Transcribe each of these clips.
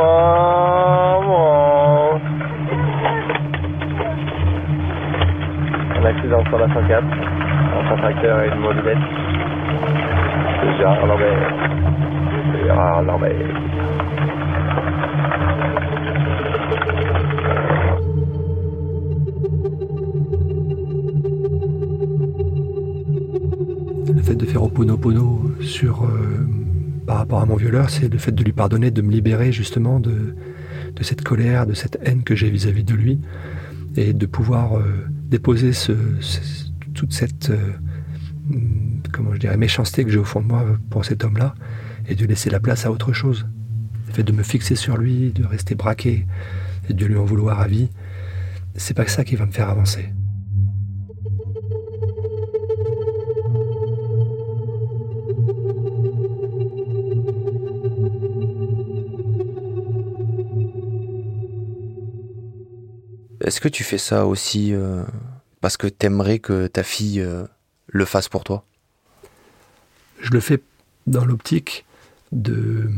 maman. Un accident sur la 104. Un tracteur et une mobilette. C'est Gérard Lambert. Gérard Lambert. Le fait de faire Oponopono sur, euh, par rapport à mon violeur, c'est le fait de lui pardonner, de me libérer justement de, de cette colère, de cette haine que j'ai vis-à-vis de lui, et de pouvoir euh, déposer toute cette euh, hum, comment je dirais, méchanceté que j'ai au fond de moi pour cet homme-là, et de laisser la place à autre chose. Le fait de me fixer sur lui, de rester braqué, et de lui en vouloir à vie, c'est pas ça qui va me faire avancer. Est-ce que tu fais ça aussi euh, parce que t'aimerais que ta fille euh, le fasse pour toi? Je le fais dans l'optique de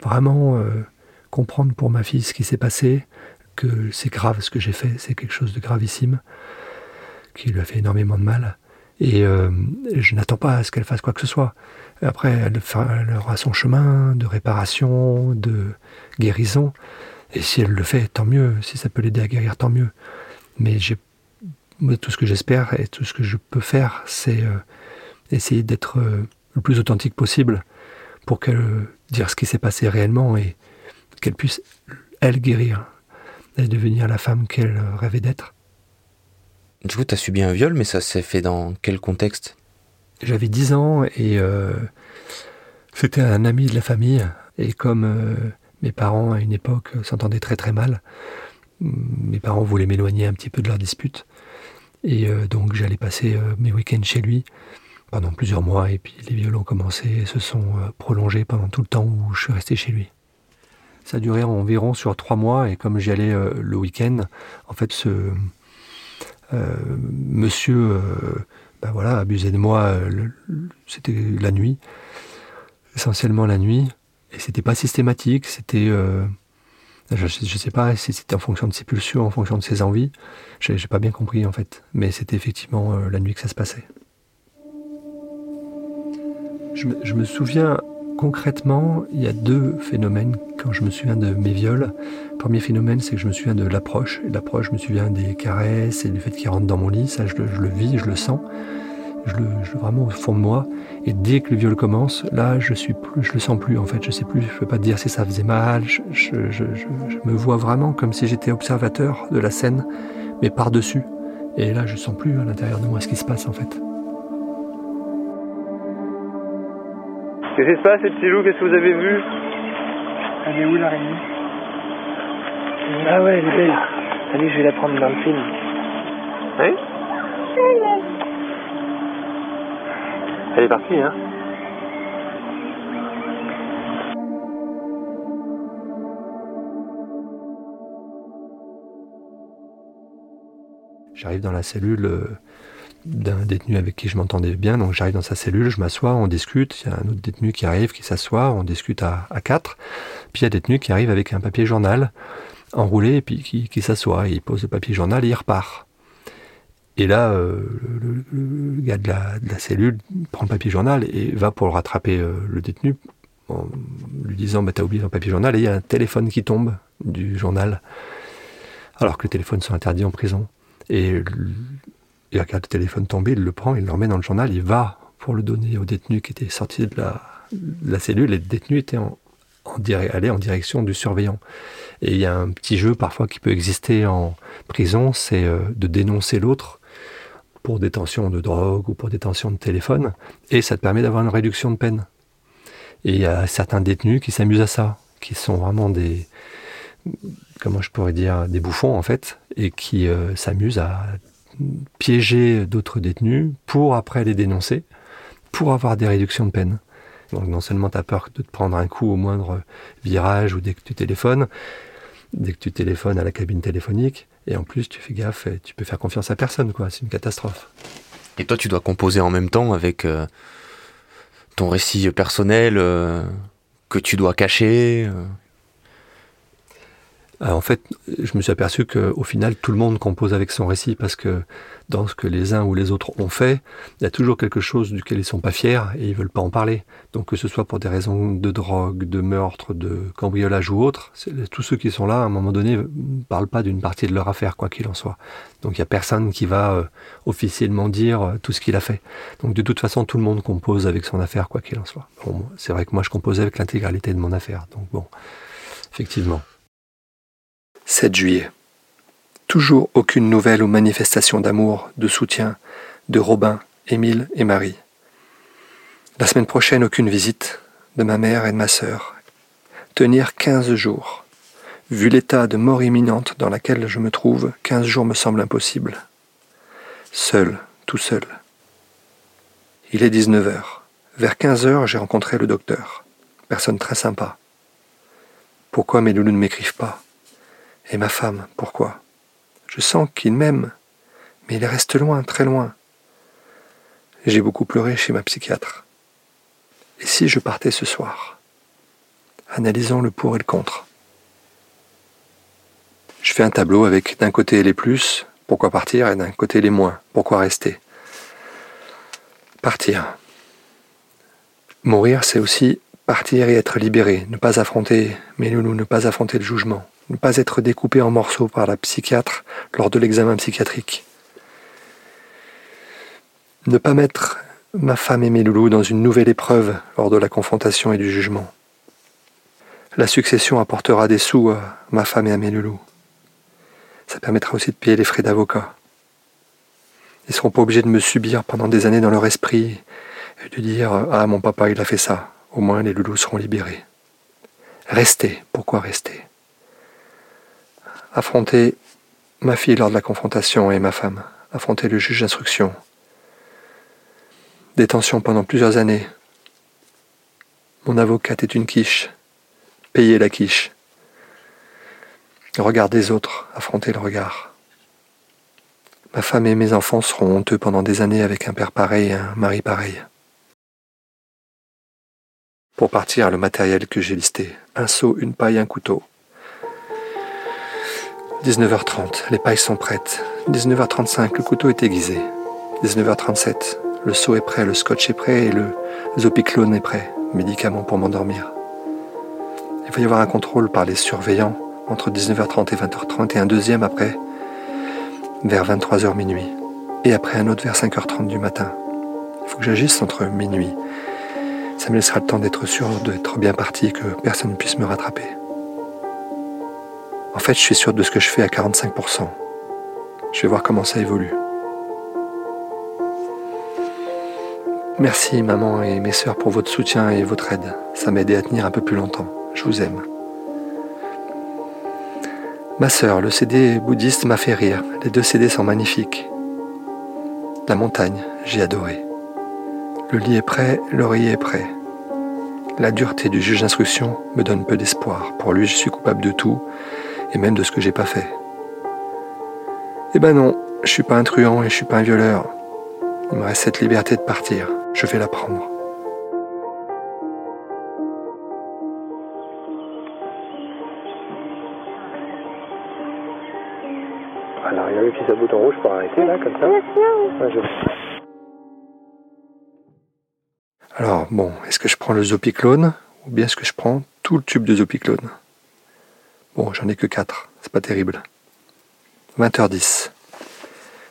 vraiment euh, comprendre pour ma fille ce qui s'est passé, que c'est grave ce que j'ai fait, c'est quelque chose de gravissime, qui lui a fait énormément de mal. Et je n'attends pas à ce qu'elle fasse quoi que ce soit. Après, elle, elle aura son chemin de réparation, de guérison. Et si elle le fait, tant mieux. Si ça peut l'aider à guérir, tant mieux. Mais j'ai, tout ce que j'espère et tout ce que je peux faire, c'est euh, essayer d'être euh, le plus authentique possible pour qu'elle euh, dire ce qui s'est passé réellement et qu'elle puisse, elle, guérir et devenir la femme qu'elle euh, rêvait d'être. Du coup, t'as subi un viol, mais ça s'est fait dans quel contexte? J'avais 10 ans et c'était un ami de la famille. Et comme mes parents, à une époque, euh, s'entendaient très très mal, mes parents voulaient m'éloigner un petit peu de leur dispute. Et euh, donc j'allais passer euh, mes week-ends chez lui pendant plusieurs mois. Et puis les viols ont commencé et se sont prolongés pendant tout le temps où je suis resté chez lui. Ça a duré environ sur trois mois et comme j'y allais le week-end, en fait ce monsieur ben voilà, abusait de moi, c'était la nuit, essentiellement la nuit, et c'était pas systématique, c'était, euh, je, je sais pas si c'était en fonction de ses pulsions, en fonction de ses envies, j'ai j'ai pas bien compris en fait, mais c'était effectivement euh, la nuit que ça se passait. Je me, je me souviens concrètement, il y a deux phénomènes quand je me souviens de mes viols. Le premier phénomène, c'est que je me souviens de l'approche. L'approche, je me souviens des caresses et du fait qu'il rentre dans mon lit. Ça, je je le vis, je le sens. Je le, je vraiment au fond de moi. Et dès que le viol commence, là, je suis plus, je le sens plus. En fait, je sais plus. Je peux pas te dire si ça faisait mal. Je, je, je, je- je me vois vraiment comme si j'étais observateur de la scène, mais par dessus. Et là, je sens plus à l'intérieur de moi ce qui se passe en fait. Qu'est-ce qui se passe, les petits loups? Qu'est-ce que vous avez vu? Elle est où l'araignée Ah ouais, elle est belle. Allez, je vais la prendre dans le film. Oui Elle est partie, hein J'arrive dans la cellule euh, d'un détenu avec qui je m'entendais bien. Donc j'arrive dans sa cellule, je m'assois, on discute. Il y a un autre détenu qui arrive, qui s'assoit, on discute à, quatre. Puis il y a un détenu qui arrive avec un papier journal enroulé et puis qui, qui s'assoit. Il pose le papier journal et il repart. Et là, euh, le, gars de la, cellule prend le papier journal et va pour le rattraper euh, le détenu en lui disant bah, T'as oublié ton papier journal. Et il y a un téléphone qui tombe du journal, alors que les téléphones sont interdits en prison. Et il regarde le téléphone tomber, il le prend, il le remet dans le journal, il va pour le donner au détenu qui était sorti de la, cellule, et le détenu était en, en en direction du surveillant. Et il y a un petit jeu parfois qui peut exister en prison, c'est euh, de dénoncer l'autre pour détention de drogue ou pour détention de téléphone, et ça te permet d'avoir une réduction de peine. Et il y a certains détenus qui s'amusent à ça, qui sont vraiment des, comment je pourrais dire, des bouffons en fait, et qui euh, s'amusent à piéger d'autres détenus pour après les dénoncer, pour avoir des réductions de peine. Donc non seulement tu as peur de te prendre un coup au moindre virage ou dès que tu téléphones, dès que tu téléphones à la cabine téléphonique, et en plus tu fais gaffe, et tu peux faire confiance à personne, quoi. C'est une catastrophe. Et toi, tu dois composer en même temps avec euh, ton récit personnel euh, que tu dois cacher. euh. Euh, en fait, je me suis aperçu qu'au final, tout le monde compose avec son récit parce que dans ce que les uns ou les autres ont fait, il y a toujours quelque chose duquel ils sont pas fiers et ils veulent pas en parler. Donc que ce soit pour des raisons de drogue, de meurtre, de cambriolage ou autre, tous ceux qui sont là, à un moment donné, parlent pas d'une partie de leur affaire, quoi qu'il en soit. Donc il y a personne qui va euh, officiellement dire euh, tout ce qu'il a fait. Donc de toute façon, tout le monde compose avec son affaire, quoi qu'il en soit. Bon, c'est vrai que moi, je composais avec l'intégralité de mon affaire. Donc bon, effectivement. 7 juillet. Toujours aucune nouvelle ou manifestation d'amour, de soutien de Robin, Émile et Marie. La semaine prochaine, aucune visite de ma mère et de ma sœur. Tenir 15 jours. Vu l'état de mort imminente dans laquelle je me trouve, 15 jours me semble impossible. Seul, tout seul. Il est 19 heures. Vers 15 heures, j'ai rencontré le docteur. Personne très sympa. Pourquoi mes loulous ne m'écrivent pas? Et ma femme, pourquoi? Je sens qu'il m'aime, mais il reste loin, très loin. J'ai beaucoup pleuré chez ma psychiatre. Et si je partais ce soir? Analysons le pour et le contre. Je fais un tableau avec d'un côté les plus, pourquoi partir, et d'un côté les moins, pourquoi rester? Partir. Mourir, c'est aussi partir et être libéré, ne pas affronter mes loulous, ne pas affronter le jugement ne pas être découpé en morceaux par la psychiatre lors de l'examen psychiatrique. Ne pas mettre ma femme et mes loulous dans une nouvelle épreuve lors de la confrontation et du jugement. La succession apportera des sous à ma femme et à mes loulous. Ça permettra aussi de payer les frais d'avocat. Ils ne seront pas obligés de me subir pendant des années dans leur esprit et de dire Ah, mon papa, il a fait ça. Au moins, les loulous seront libérés. Restez. Pourquoi rester? Affronter ma fille lors de la confrontation et ma femme, affronter le juge d'instruction. Détention pendant plusieurs années. Mon avocate est une quiche. Payer la quiche. regard des autres, affronter le regard. Ma femme et mes enfants seront honteux pendant des années avec un père pareil et un mari pareil. Pour partir, le matériel que j'ai listé. Un seau, une paille, un couteau. 19h30, les pailles sont prêtes. 19h35, le couteau est aiguisé. 19h37, le seau est prêt, le scotch est prêt et le zopiclone est prêt, médicament pour m'endormir. Il va y avoir un contrôle par les surveillants entre 19h30 et 20h30 et un deuxième après, vers 23h minuit. Et après un autre vers 5h30 du matin. Il faut que j'agisse entre minuit. Ça me laissera le temps d'être sûr d'être bien parti et que personne ne puisse me rattraper. En fait, je suis sûr de ce que je fais à 45%. Je vais voir comment ça évolue. Merci maman et mes sœurs pour votre soutien et votre aide. Ça m'a aidé à tenir un peu plus longtemps. Je vous aime. Ma sœur, le CD bouddhiste m'a fait rire. Les deux CD sont magnifiques. La montagne, j'ai adoré. Le lit est prêt, l'oreiller est prêt. La dureté du juge d'instruction me donne peu d'espoir. Pour lui, je suis coupable de tout et même de ce que j'ai pas fait. Eh ben non, je suis pas un truand et je suis pas un violeur. Il me reste cette liberté de partir. Je vais la prendre. Alors, il y a un petit bouton rouge pour arrêter, là, comme ça Alors, bon, est-ce que je prends le zopiclone ou bien est-ce que je prends tout le tube de zopiclone? Bon, j'en ai que 4, c'est pas terrible. 20h10.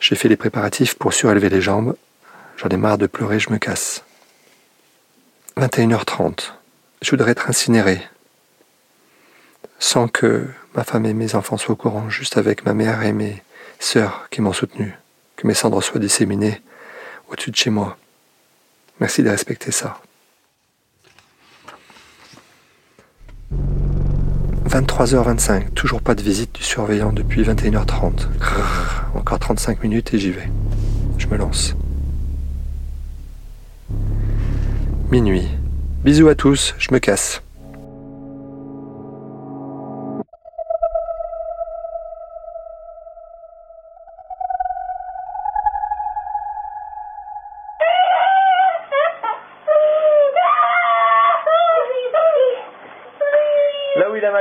J'ai fait les préparatifs pour surélever les jambes. J'en ai marre de pleurer, je me casse. 21h30. Je voudrais être incinéré. Sans que ma femme et mes enfants soient au courant, juste avec ma mère et mes sœurs qui m'ont soutenu. Que mes cendres soient disséminées au-dessus de chez moi. Merci de respecter ça. 23h25, toujours pas de visite du surveillant depuis 21h30. encore 35 minutes et j'y vais. Je me lance. Minuit. Bisous à tous, je me casse.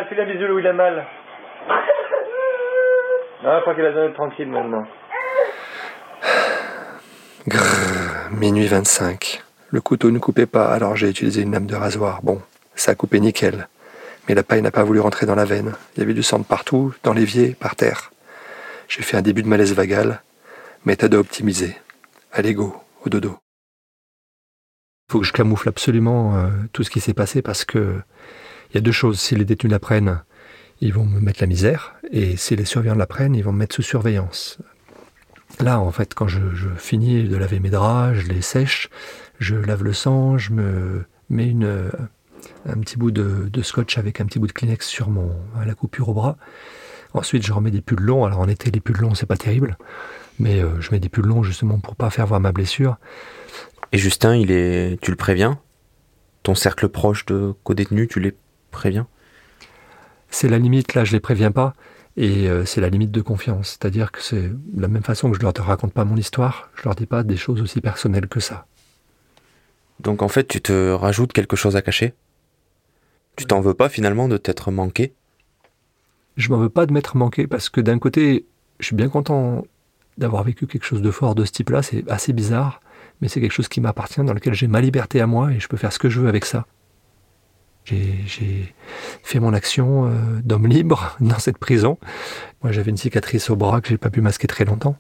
Fais un bisou là où il a mal. Non, je crois qu'il a besoin d'être tranquille maintenant. Grrr, minuit 25. Le couteau ne coupait pas, alors j'ai utilisé une lame de rasoir. Bon, ça a coupé nickel. Mais la paille n'a pas voulu rentrer dans la veine. Il y avait du sang de partout, dans l'évier, par terre. J'ai fait un début de malaise vagal. Méthode à optimiser. À l'ego, au dodo. Il faut que je camoufle absolument euh, tout ce qui s'est passé parce que il y a deux choses. Si les détenus l'apprennent, ils vont me mettre la misère. Et si les surveillants l'apprennent, ils vont me mettre sous surveillance. Là, en fait, quand je, finis de laver mes draps, je les sèche, je lave le sang, je me mets une, un petit bout de, scotch avec un petit bout de Kleenex sur mon, la coupure au bras. Ensuite, je remets des pulls longs. Alors en été, les pulls longs, c'est pas terrible, mais euh, je mets des pulls longs justement pour pas faire voir ma blessure. Et Justin, il est, tu le préviens? Ton cercle proche de co-détenus, tu les préviens C'est la limite. Là, je les préviens pas. Et euh, c'est la limite de confiance. C'est-à-dire que c'est de la même façon que je leur raconte pas mon histoire, je leur dis pas des choses aussi personnelles que ça. Donc en fait, tu te rajoutes quelque chose à cacher? Tu t'en veux pas finalement de t'être manqué? Je m'en veux pas de m'être manqué parce que d'un côté, je suis bien content d'avoir vécu quelque chose de fort de ce type-là. C'est assez bizarre, mais c'est quelque chose qui m'appartient, dans lequel j'ai ma liberté à moi et je peux faire ce que je veux avec ça. J'ai fait mon action euh, d'homme libre dans cette prison. Moi, j'avais une cicatrice au bras que j'ai pas pu masquer très longtemps.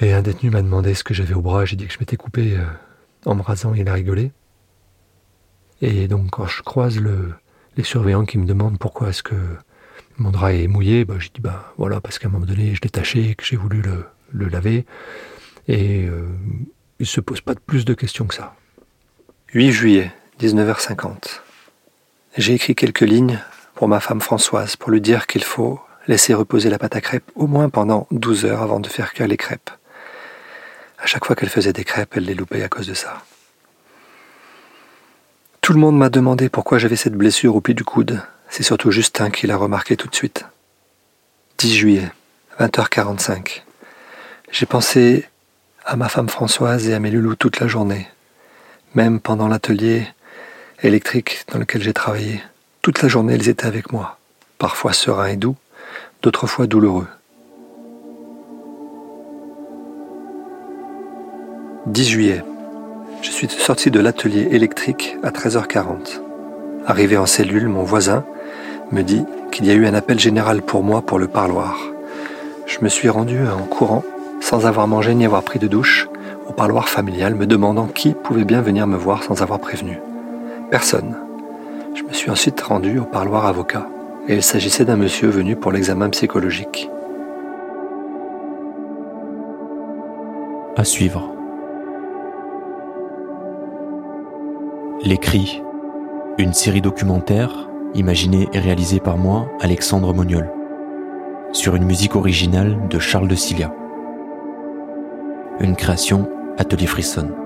Et un détenu m'a demandé ce que j'avais au bras. J'ai dit que je m'étais coupé euh, en me rasant. Il a rigolé. Et donc, quand je croise le, les surveillants qui me demandent pourquoi est-ce que mon drap est mouillé, bah, je dis bah voilà parce qu'à un moment donné, je l'ai taché, que j'ai voulu le, laver. Et euh, il se pose pas de plus de questions que ça. 8 juillet. 19h50. J'ai écrit quelques lignes pour ma femme Françoise pour lui dire qu'il faut laisser reposer la pâte à crêpes au moins pendant 12 heures avant de faire cuire les crêpes. À chaque fois qu'elle faisait des crêpes, elle les loupait à cause de ça. Tout le monde m'a demandé pourquoi j'avais cette blessure au pied du coude. C'est surtout Justin qui l'a remarqué tout de suite. 10 juillet, 20h45. J'ai pensé à ma femme Françoise et à mes loulous toute la journée. Même pendant l'atelier, électrique dans lequel j'ai travaillé. Toute la journée, ils étaient avec moi, parfois sereins et doux, d'autres fois douloureux. 10 juillet. Je suis sorti de l'atelier électrique à 13h40. Arrivé en cellule, mon voisin me dit qu'il y a eu un appel général pour moi pour le parloir. Je me suis rendu en courant, sans avoir mangé ni avoir pris de douche, au parloir familial, me demandant qui pouvait bien venir me voir sans avoir prévenu. Personne. Je me suis ensuite rendu au parloir avocat, et il s'agissait d'un monsieur venu pour l'examen psychologique. À suivre. Les Cris, une série documentaire imaginée et réalisée par moi, Alexandre Moniol, sur une musique originale de Charles de Cilia. Une création Atelier Frisson.